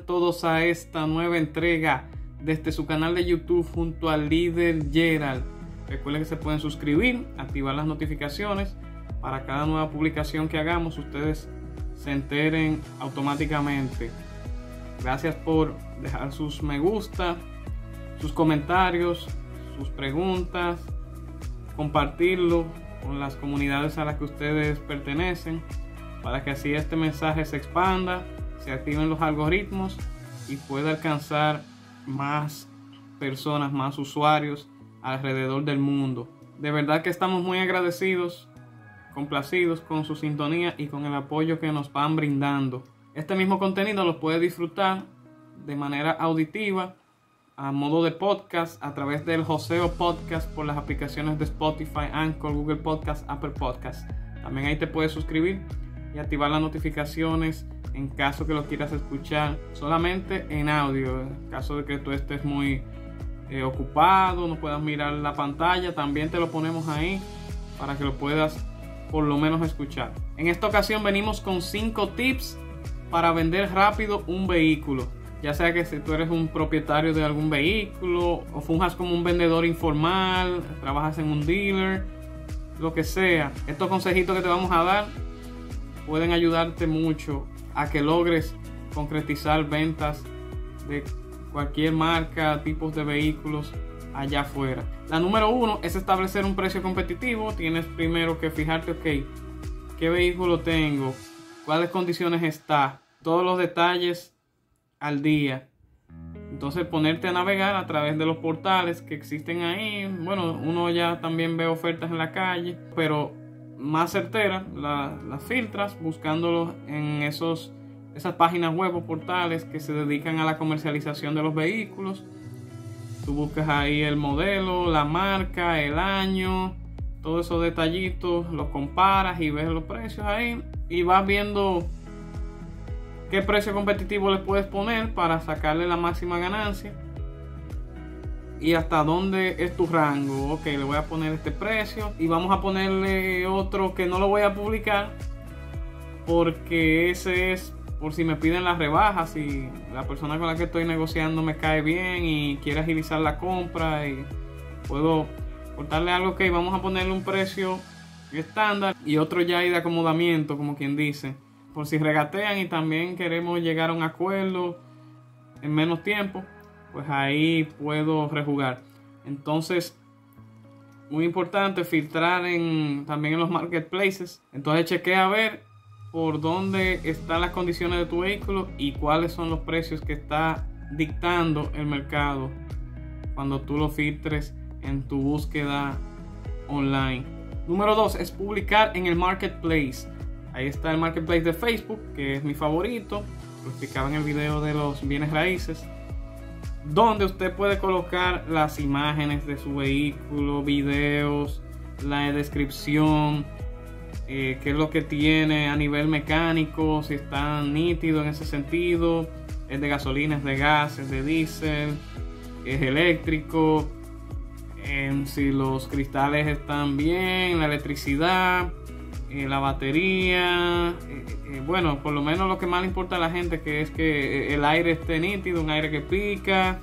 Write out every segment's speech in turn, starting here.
todos a esta nueva entrega desde su canal de YouTube junto al líder Gerald. Recuerden que se pueden suscribir, activar las notificaciones para cada nueva publicación que hagamos, ustedes se enteren automáticamente. Gracias por dejar sus me gusta, sus comentarios, sus preguntas, compartirlo con las comunidades a las que ustedes pertenecen para que así este mensaje se expanda, se activen los algoritmos y pueda alcanzar más personas, más usuarios alrededor del mundo. De verdad que estamos muy agradecidos, complacidos con su sintonía y con el apoyo que nos van brindando. Este mismo contenido lo puede disfrutar de manera auditiva a modo de podcast a través del Joseo Podcast por las aplicaciones de Spotify, Anchor, Google Podcast, Apple Podcast. También ahí te puedes suscribir y activar las notificaciones en caso que lo quieras escuchar solamente en audio. En caso de que tú estés muy eh, ocupado, no puedas mirar la pantalla, también te lo ponemos ahí para que lo puedas por lo menos escuchar. En esta ocasión venimos con 5 tips para vender rápido un vehículo. Ya sea que si tú eres un propietario de algún vehículo o funjas como un vendedor informal, trabajas en un dealer, lo que sea. Estos consejitos que te vamos a dar pueden ayudarte mucho a que logres concretizar ventas de cualquier marca, tipos de vehículos allá afuera. La número uno es establecer un precio competitivo. Tienes primero que fijarte, ok, qué vehículo tengo, cuáles condiciones está, todos los detalles al día. Entonces ponerte a navegar a través de los portales que existen ahí. Bueno, uno ya también ve ofertas en la calle, pero más certera las filtras buscándolo en esos, esas páginas web o portales que se dedican a la comercialización de los vehículos. Tú buscas ahí el modelo, la marca, el año, todos esos detallitos, los comparas y ves los precios ahí y vas viendo qué precio competitivo le puedes poner para sacarle la máxima ganancia y hasta dónde es tu rango. Ok, le voy a poner este precio y vamos a ponerle otro que no lo voy a publicar porque ese es por si me piden las rebajas y la persona con la que estoy negociando me cae bien y quiere agilizar la compra y puedo cortarle algo que vamos a ponerle un precio estándar y otro ya hay de acomodamiento como quien dice por si regatean y también queremos llegar a un acuerdo en menos tiempo pues ahí puedo rejugar. Entonces, muy importante filtrar en, también en los marketplaces. Entonces chequea a ver por dónde están las condiciones de tu vehículo y cuáles son los precios que está dictando el mercado cuando tú lo filtres en tu búsqueda online. Número 2 es publicar en el marketplace. Ahí está el marketplace de Facebook, que es mi favorito. Lo explicaba en el video de los bienes raíces donde usted puede colocar las imágenes de su vehículo, videos, la descripción, eh, qué es lo que tiene a nivel mecánico, si está nítido en ese sentido, es de gasolina, es de gas, es de diésel, es eléctrico, si los cristales están bien, la electricidad, eh, la batería, eh, bueno, por lo menos lo que más le importa a la gente que es que el aire esté nítido, un aire que pica,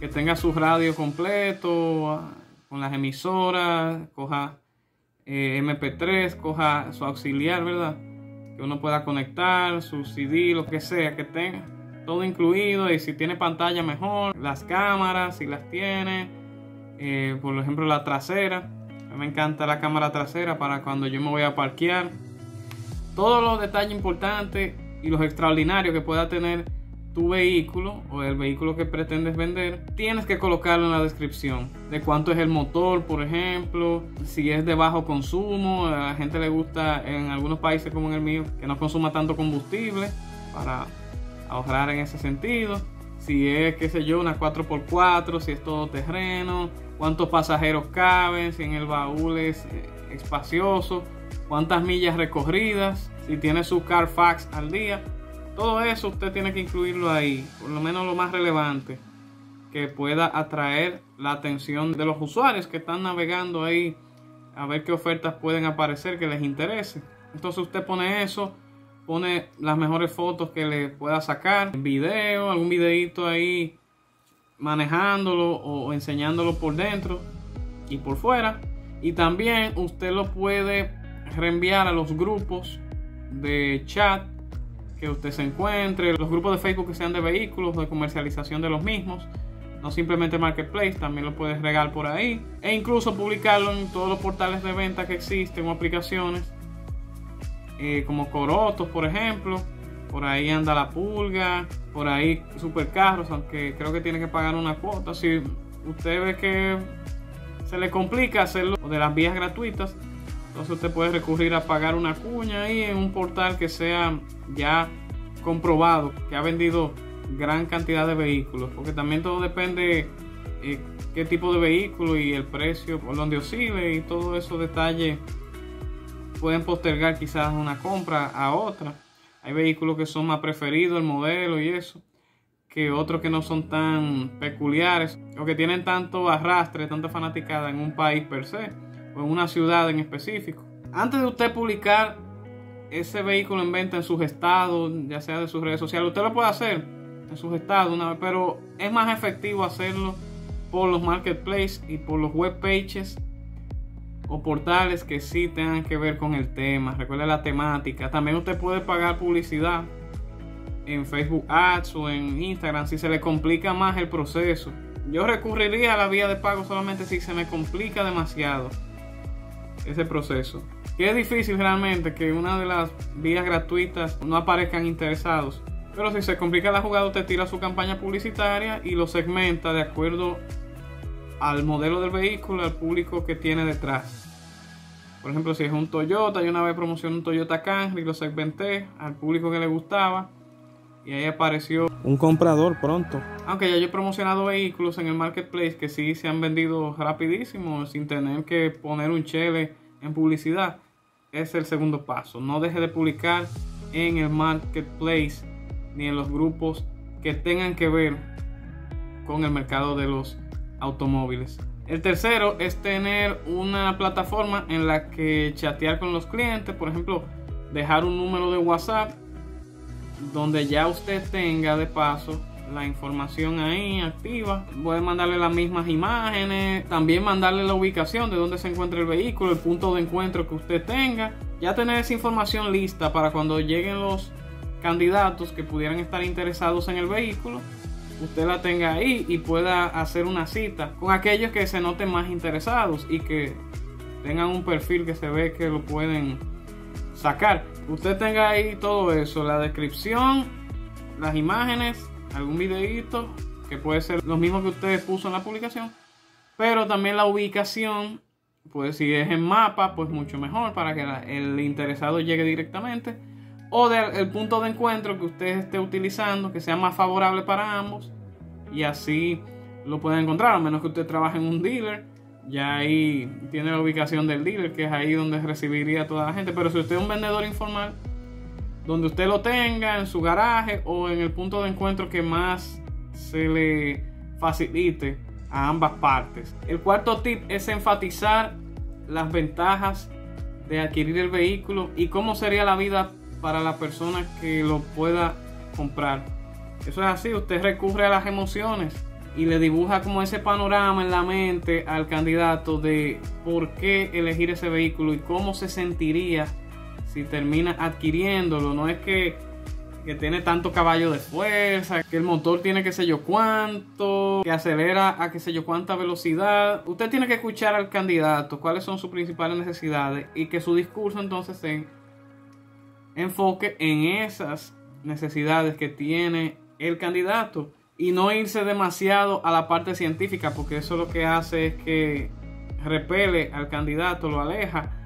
que tenga su radio completo, con las emisoras, coja eh, MP3, coja su auxiliar, ¿verdad? Que uno pueda conectar, su CD, lo que sea que tenga, todo incluido y si tiene pantalla mejor, las cámaras, si las tiene, por ejemplo la trasera me encanta la cámara trasera para cuando yo me voy a parquear. Todos los detalles importantes y los extraordinarios que pueda tener tu vehículo o el vehículo que pretendes vender, tienes que colocarlo en la descripción. De cuánto es el motor, por ejemplo, si es de bajo consumo, a la gente le gusta en algunos países como en el mío que no consuma tanto combustible para ahorrar en ese sentido. Si es, qué sé yo, una 4x4, si es todo terreno, cuántos pasajeros caben, si en el baúl es eh, espacioso, cuántas millas recorridas, si tiene su Carfax al día. Todo eso usted tiene que incluirlo ahí, por lo menos lo más relevante, que pueda atraer la atención de los usuarios que están navegando ahí a ver qué ofertas pueden aparecer que les interese. Entonces usted pone eso, pone las mejores fotos que le pueda sacar, video, algún videito ahí manejándolo o enseñándolo por dentro y por fuera. Y también usted lo puede reenviar a los grupos de chat que usted se encuentre, los grupos de Facebook que sean de vehículos, de comercialización de los mismos, no simplemente Marketplace, también lo puedes regar por ahí e incluso publicarlo en todos los portales de venta que existen o aplicaciones eh, como Corotos, por ejemplo. Por ahí anda la pulga, por ahí supercarros, aunque creo que tiene que pagar una cuota. Si usted ve que se le complica hacerlo de las vías gratuitas, entonces usted puede recurrir a pagar una cuña ahí en un portal que sea ya comprobado, que ha vendido gran cantidad de vehículos, porque también todo depende eh, qué tipo de vehículo y el precio por donde oscile y todos esos detalles pueden postergar quizás una compra a otra. Hay vehículos que son más preferidos, el modelo y eso, que otros que no son tan peculiares o que tienen tanto arrastre, tanta fanaticada en un país per se o en una ciudad en específico. Antes de usted publicar ese vehículo en venta en sus estados, ya sea de sus redes sociales, usted lo puede hacer en sus estados una vez, pero es más efectivo hacerlo por los marketplaces y por los web pages o portales que sí tengan que ver con el tema. Recuerde la temática. También usted puede pagar publicidad en Facebook Ads o en Instagram si se le complica más el proceso. Yo recurriría a la vía de pago solamente si se me complica demasiado ese proceso. Que es difícil realmente que una de las vías gratuitas no aparezcan interesados. Pero si se complica la jugada, usted tira su campaña publicitaria y lo segmenta de acuerdo al modelo del vehículo, al público que tiene detrás. Por ejemplo, si es un Toyota, yo una vez promocioné un Toyota Camry, lo segmenté al público que le gustaba y ahí apareció un comprador pronto. Aunque ya yo he promocionado vehículos en el marketplace que sí se han vendido rapidísimo sin tener que poner un chele en publicidad. Es el segundo paso. No deje de publicar en el marketplace ni en los grupos que tengan que ver con el mercado de los automóviles. El tercero es tener una plataforma en la que chatear con los clientes, por ejemplo, dejar un número de WhatsApp donde ya usted tenga de paso la información ahí activa. Puede mandarle las mismas imágenes, también mandarle la ubicación de donde se encuentra el vehículo, el punto de encuentro que usted tenga. Ya tener esa información lista para cuando lleguen los candidatos que pudieran estar interesados en el vehículo, usted la tenga ahí y pueda hacer una cita con aquellos que se noten más interesados y que tengan un perfil que se ve que lo pueden sacar. Usted tenga ahí todo eso, la descripción, las imágenes, algún videito que puede ser lo mismo que usted puso en la publicación, pero también la ubicación, pues si es en mapa, pues mucho mejor para que el interesado llegue directamente o del punto de encuentro que usted esté utilizando que sea más favorable para ambos y así lo pueden encontrar, a menos que usted trabaje en un dealer, ya ahí tiene la ubicación del dealer, que es ahí donde recibiría toda la gente, pero si usted es un vendedor informal, donde usted lo tenga en su garaje o en el punto de encuentro que más se le facilite a ambas partes. El cuarto tip es enfatizar las ventajas de adquirir el vehículo y cómo sería la vida para la persona que lo pueda comprar. Eso es así, usted recurre a las emociones y le dibuja como ese panorama en la mente al candidato de por qué elegir ese vehículo y cómo se sentiría si termina adquiriéndolo. No es que, que tiene tanto caballo de fuerza, que el motor tiene que sé yo cuánto, que acelera a que sé yo cuánta velocidad. Usted tiene que escuchar al candidato cuáles son sus principales necesidades y que su discurso entonces se enfoque en esas necesidades que tiene el candidato y no irse demasiado a la parte científica porque eso lo que hace es que repele al candidato, lo aleja.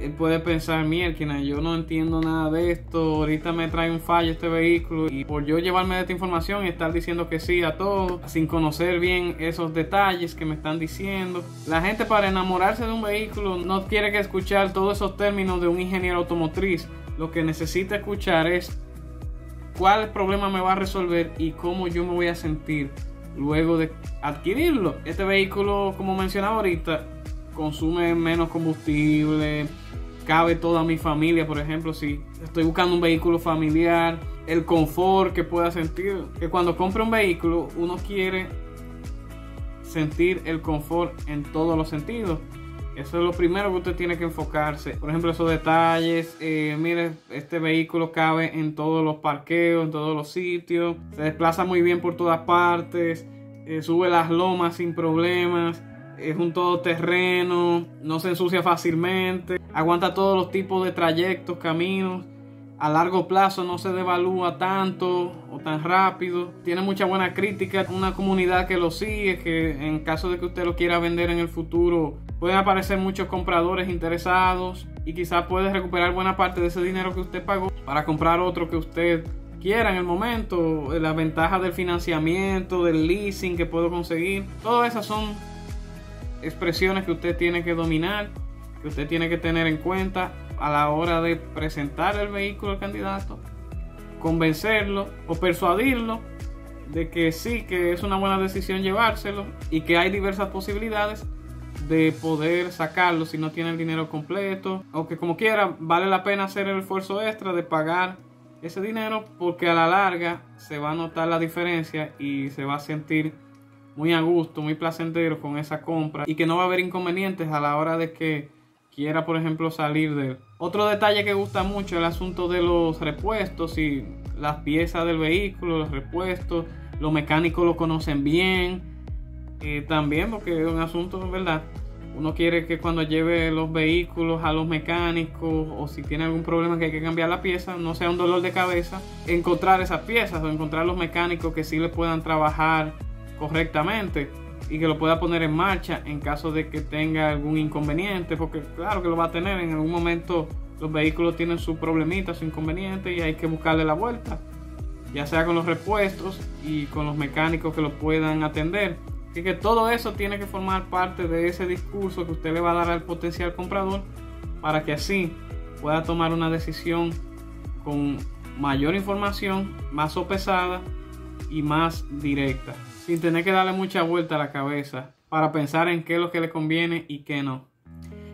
Él puede pensar, mierda, yo no entiendo nada de esto, ahorita me trae un fallo este vehículo y por yo llevarme de esta información y estar diciendo que sí a todo, sin conocer bien esos detalles que me están diciendo. La gente para enamorarse de un vehículo no quiere que escuchar todos esos términos de un ingeniero automotriz lo que necesita escuchar es cuál problema me va a resolver y cómo yo me voy a sentir luego de adquirirlo. Este vehículo, como mencionaba ahorita, consume menos combustible, cabe toda mi familia, por ejemplo, si estoy buscando un vehículo familiar, el confort que pueda sentir, que cuando compre un vehículo uno quiere sentir el confort en todos los sentidos. Eso es lo primero que usted tiene que enfocarse. Por ejemplo, esos detalles. Eh, mire, este vehículo cabe en todos los parqueos, en todos los sitios. Se desplaza muy bien por todas partes. Eh, sube las lomas sin problemas. Es un todoterreno. No se ensucia fácilmente. Aguanta todos los tipos de trayectos, caminos a largo plazo no se devalúa tanto o tan rápido. Tiene mucha buena crítica, una comunidad que lo sigue, que en caso de que usted lo quiera vender en el futuro, pueden aparecer muchos compradores interesados y quizás puede recuperar buena parte de ese dinero que usted pagó para comprar otro que usted quiera en el momento, las ventajas del financiamiento, del leasing que puedo conseguir. Todas esas son expresiones que usted tiene que dominar, que usted tiene que tener en cuenta a la hora de presentar el vehículo al candidato, convencerlo o persuadirlo de que sí, que es una buena decisión llevárselo y que hay diversas posibilidades de poder sacarlo si no tiene el dinero completo o que como quiera vale la pena hacer el esfuerzo extra de pagar ese dinero porque a la larga se va a notar la diferencia y se va a sentir muy a gusto, muy placentero con esa compra y que no va a haber inconvenientes a la hora de que quiera, por ejemplo, salir de Otro detalle que gusta mucho es el asunto de los repuestos y las piezas del vehículo, los repuestos, los mecánicos lo conocen bien. También porque es un asunto, ¿verdad? Uno quiere que cuando lleve los vehículos a los mecánicos o si tiene algún problema que hay que cambiar la pieza, no sea un dolor de cabeza, encontrar esas piezas o encontrar los mecánicos que sí le puedan trabajar correctamente y que lo pueda poner en marcha en caso de que tenga algún inconveniente, porque claro que lo va a tener, en algún momento los vehículos tienen sus problemitas, sus inconvenientes y hay que buscarle la vuelta, ya sea con los repuestos y con los mecánicos que lo puedan atender. Así que todo eso tiene que formar parte de ese discurso que usted le va a dar al potencial comprador para que así pueda tomar una decisión con mayor información, más sopesada y más directa sin tener que darle mucha vuelta a la cabeza para pensar en qué es lo que le conviene y qué no.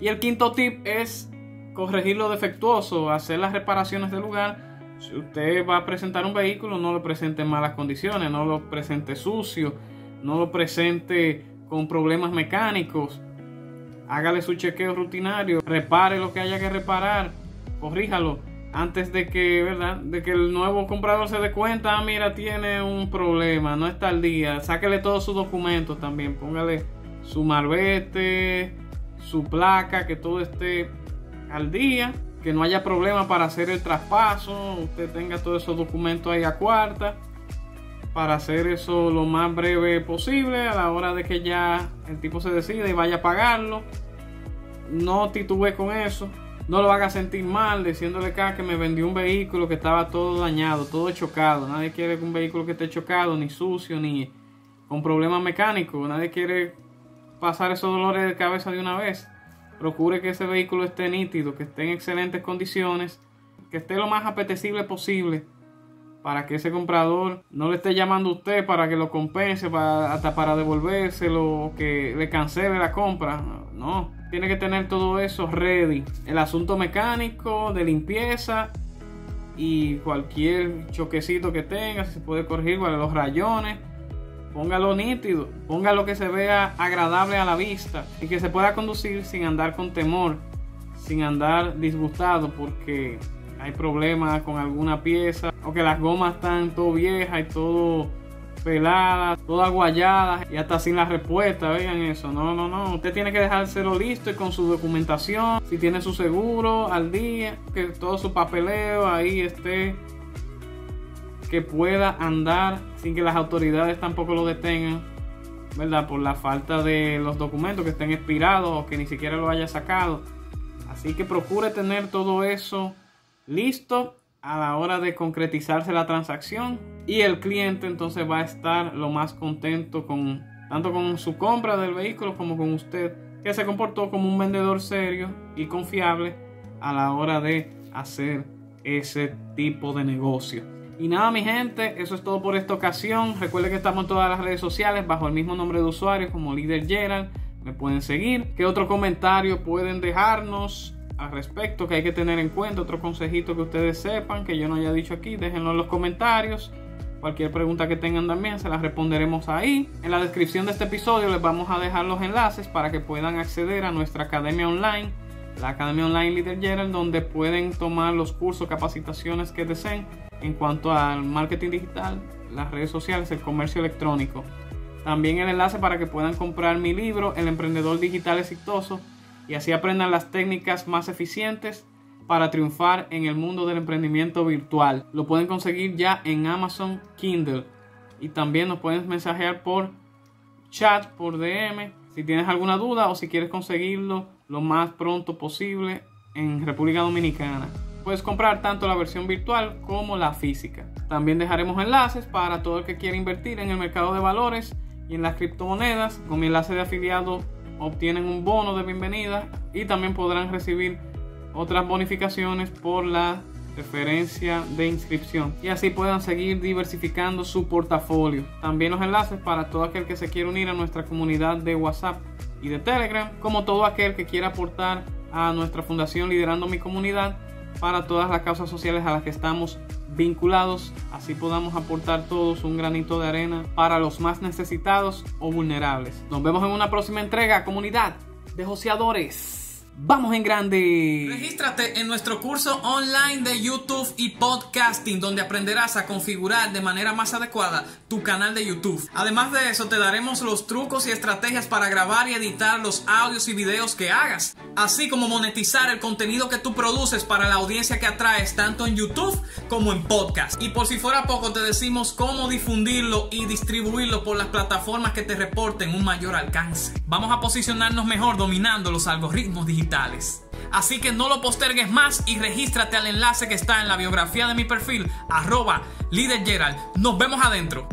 Y el quinto tip es corregir lo defectuoso, hacer las reparaciones del lugar. Si usted va a presentar un vehículo, no lo presente en malas condiciones, no lo presente sucio, no lo presente con problemas mecánicos. Hágale su chequeo rutinario, repare lo que haya que reparar, corríjalo antes de que, ¿verdad? De que el nuevo comprador se dé cuenta, ah, mira, tiene un problema, no está al día. Sáquele todos sus documentos también, póngale su marbete, su placa, que todo esté al día, que no haya problema para hacer el traspaso, usted tenga todos esos documentos ahí a cuarta, para hacer eso lo más breve posible a la hora de que ya el tipo se decida y vaya a pagarlo. No titube con eso no lo haga sentir mal diciéndole que me vendió un vehículo que estaba todo dañado, todo chocado. Nadie quiere un vehículo que esté chocado, ni sucio, ni con problemas mecánicos. Nadie quiere pasar esos dolores de cabeza de una vez. Procure que ese vehículo esté nítido, que esté en excelentes condiciones, que esté lo más apetecible posible para que ese comprador no le esté llamando a usted para que lo compense, para, hasta para devolvérselo que le cancele la compra. No, tiene que tener todo eso ready. El asunto mecánico, de limpieza y cualquier choquecito que tenga, si se puede corregir, los rayones. Póngalo nítido, póngalo que se vea agradable a la vista y que se pueda conducir sin andar con temor, sin andar disgustado porque hay problemas con alguna pieza o que las gomas están todo viejas y todo peladas, todas guayadas y hasta sin la respuesta, vean eso. No, no, no. Usted tiene que dejárselo listo y con su documentación, si tiene su seguro al día, que todo su papeleo ahí esté, que pueda andar sin que las autoridades tampoco lo detengan, ¿verdad? Por la falta de los documentos que estén expirados o que ni siquiera lo haya sacado. Así que procure tener todo eso listo a la hora de concretizarse la transacción y el cliente entonces va a estar lo más contento con tanto con su compra del vehículo como con usted que se comportó como un vendedor serio y confiable a la hora de hacer ese tipo de negocio. Y nada mi gente, eso es todo por esta ocasión. Recuerden que estamos en todas las redes sociales bajo el mismo nombre de usuario como Líder Gerald. Me pueden seguir. ¿Qué otro comentario pueden dejarnos? Al respecto que hay que tener en cuenta, otro consejito que ustedes sepan que yo no haya dicho aquí, déjenlo en los comentarios. Cualquier pregunta que tengan también se las responderemos ahí. En la descripción de este episodio les vamos a dejar los enlaces para que puedan acceder a nuestra academia online, la Academia Online Leader General, donde pueden tomar los cursos, capacitaciones que deseen en cuanto al marketing digital, las redes sociales, el comercio electrónico. También el enlace para que puedan comprar mi libro, El Emprendedor Digital Exitoso, y así aprendan las técnicas más eficientes para triunfar en el mundo del emprendimiento virtual. Lo pueden conseguir ya en Amazon Kindle y también nos pueden mensajear por chat, por DM, si tienes alguna duda o si quieres conseguirlo lo más pronto posible en República Dominicana. Puedes comprar tanto la versión virtual como la física. También dejaremos enlaces para todo el que quiera invertir en el mercado de valores y en las criptomonedas. Con mi enlace de afiliado obtienen un bono de bienvenida y también podrán recibir otras bonificaciones por la referencia de inscripción y así puedan seguir diversificando su portafolio. También los enlaces para todo aquel que se quiera unir a nuestra comunidad de WhatsApp y de Telegram, como todo aquel que quiera aportar a nuestra fundación liderando mi comunidad para todas las causas sociales a las que estamos vinculados, así podamos aportar todos un granito de arena para los más necesitados o vulnerables. Nos vemos en una próxima entrega, comunidad de joseadores. Vamos en grande. Regístrate en nuestro curso online de YouTube y podcasting donde aprenderás a configurar de manera más adecuada tu canal de YouTube. Además de eso te daremos los trucos y estrategias para grabar y editar los audios y videos que hagas, así como monetizar el contenido que tú produces para la audiencia que atraes tanto en YouTube como en podcast. Y por si fuera poco te decimos cómo difundirlo y distribuirlo por las plataformas que te reporten un mayor alcance. Vamos a posicionarnos mejor dominando los algoritmos digitales Así que no lo postergues más y regístrate al enlace que está en la biografía de mi perfil, arroba. Nos vemos adentro.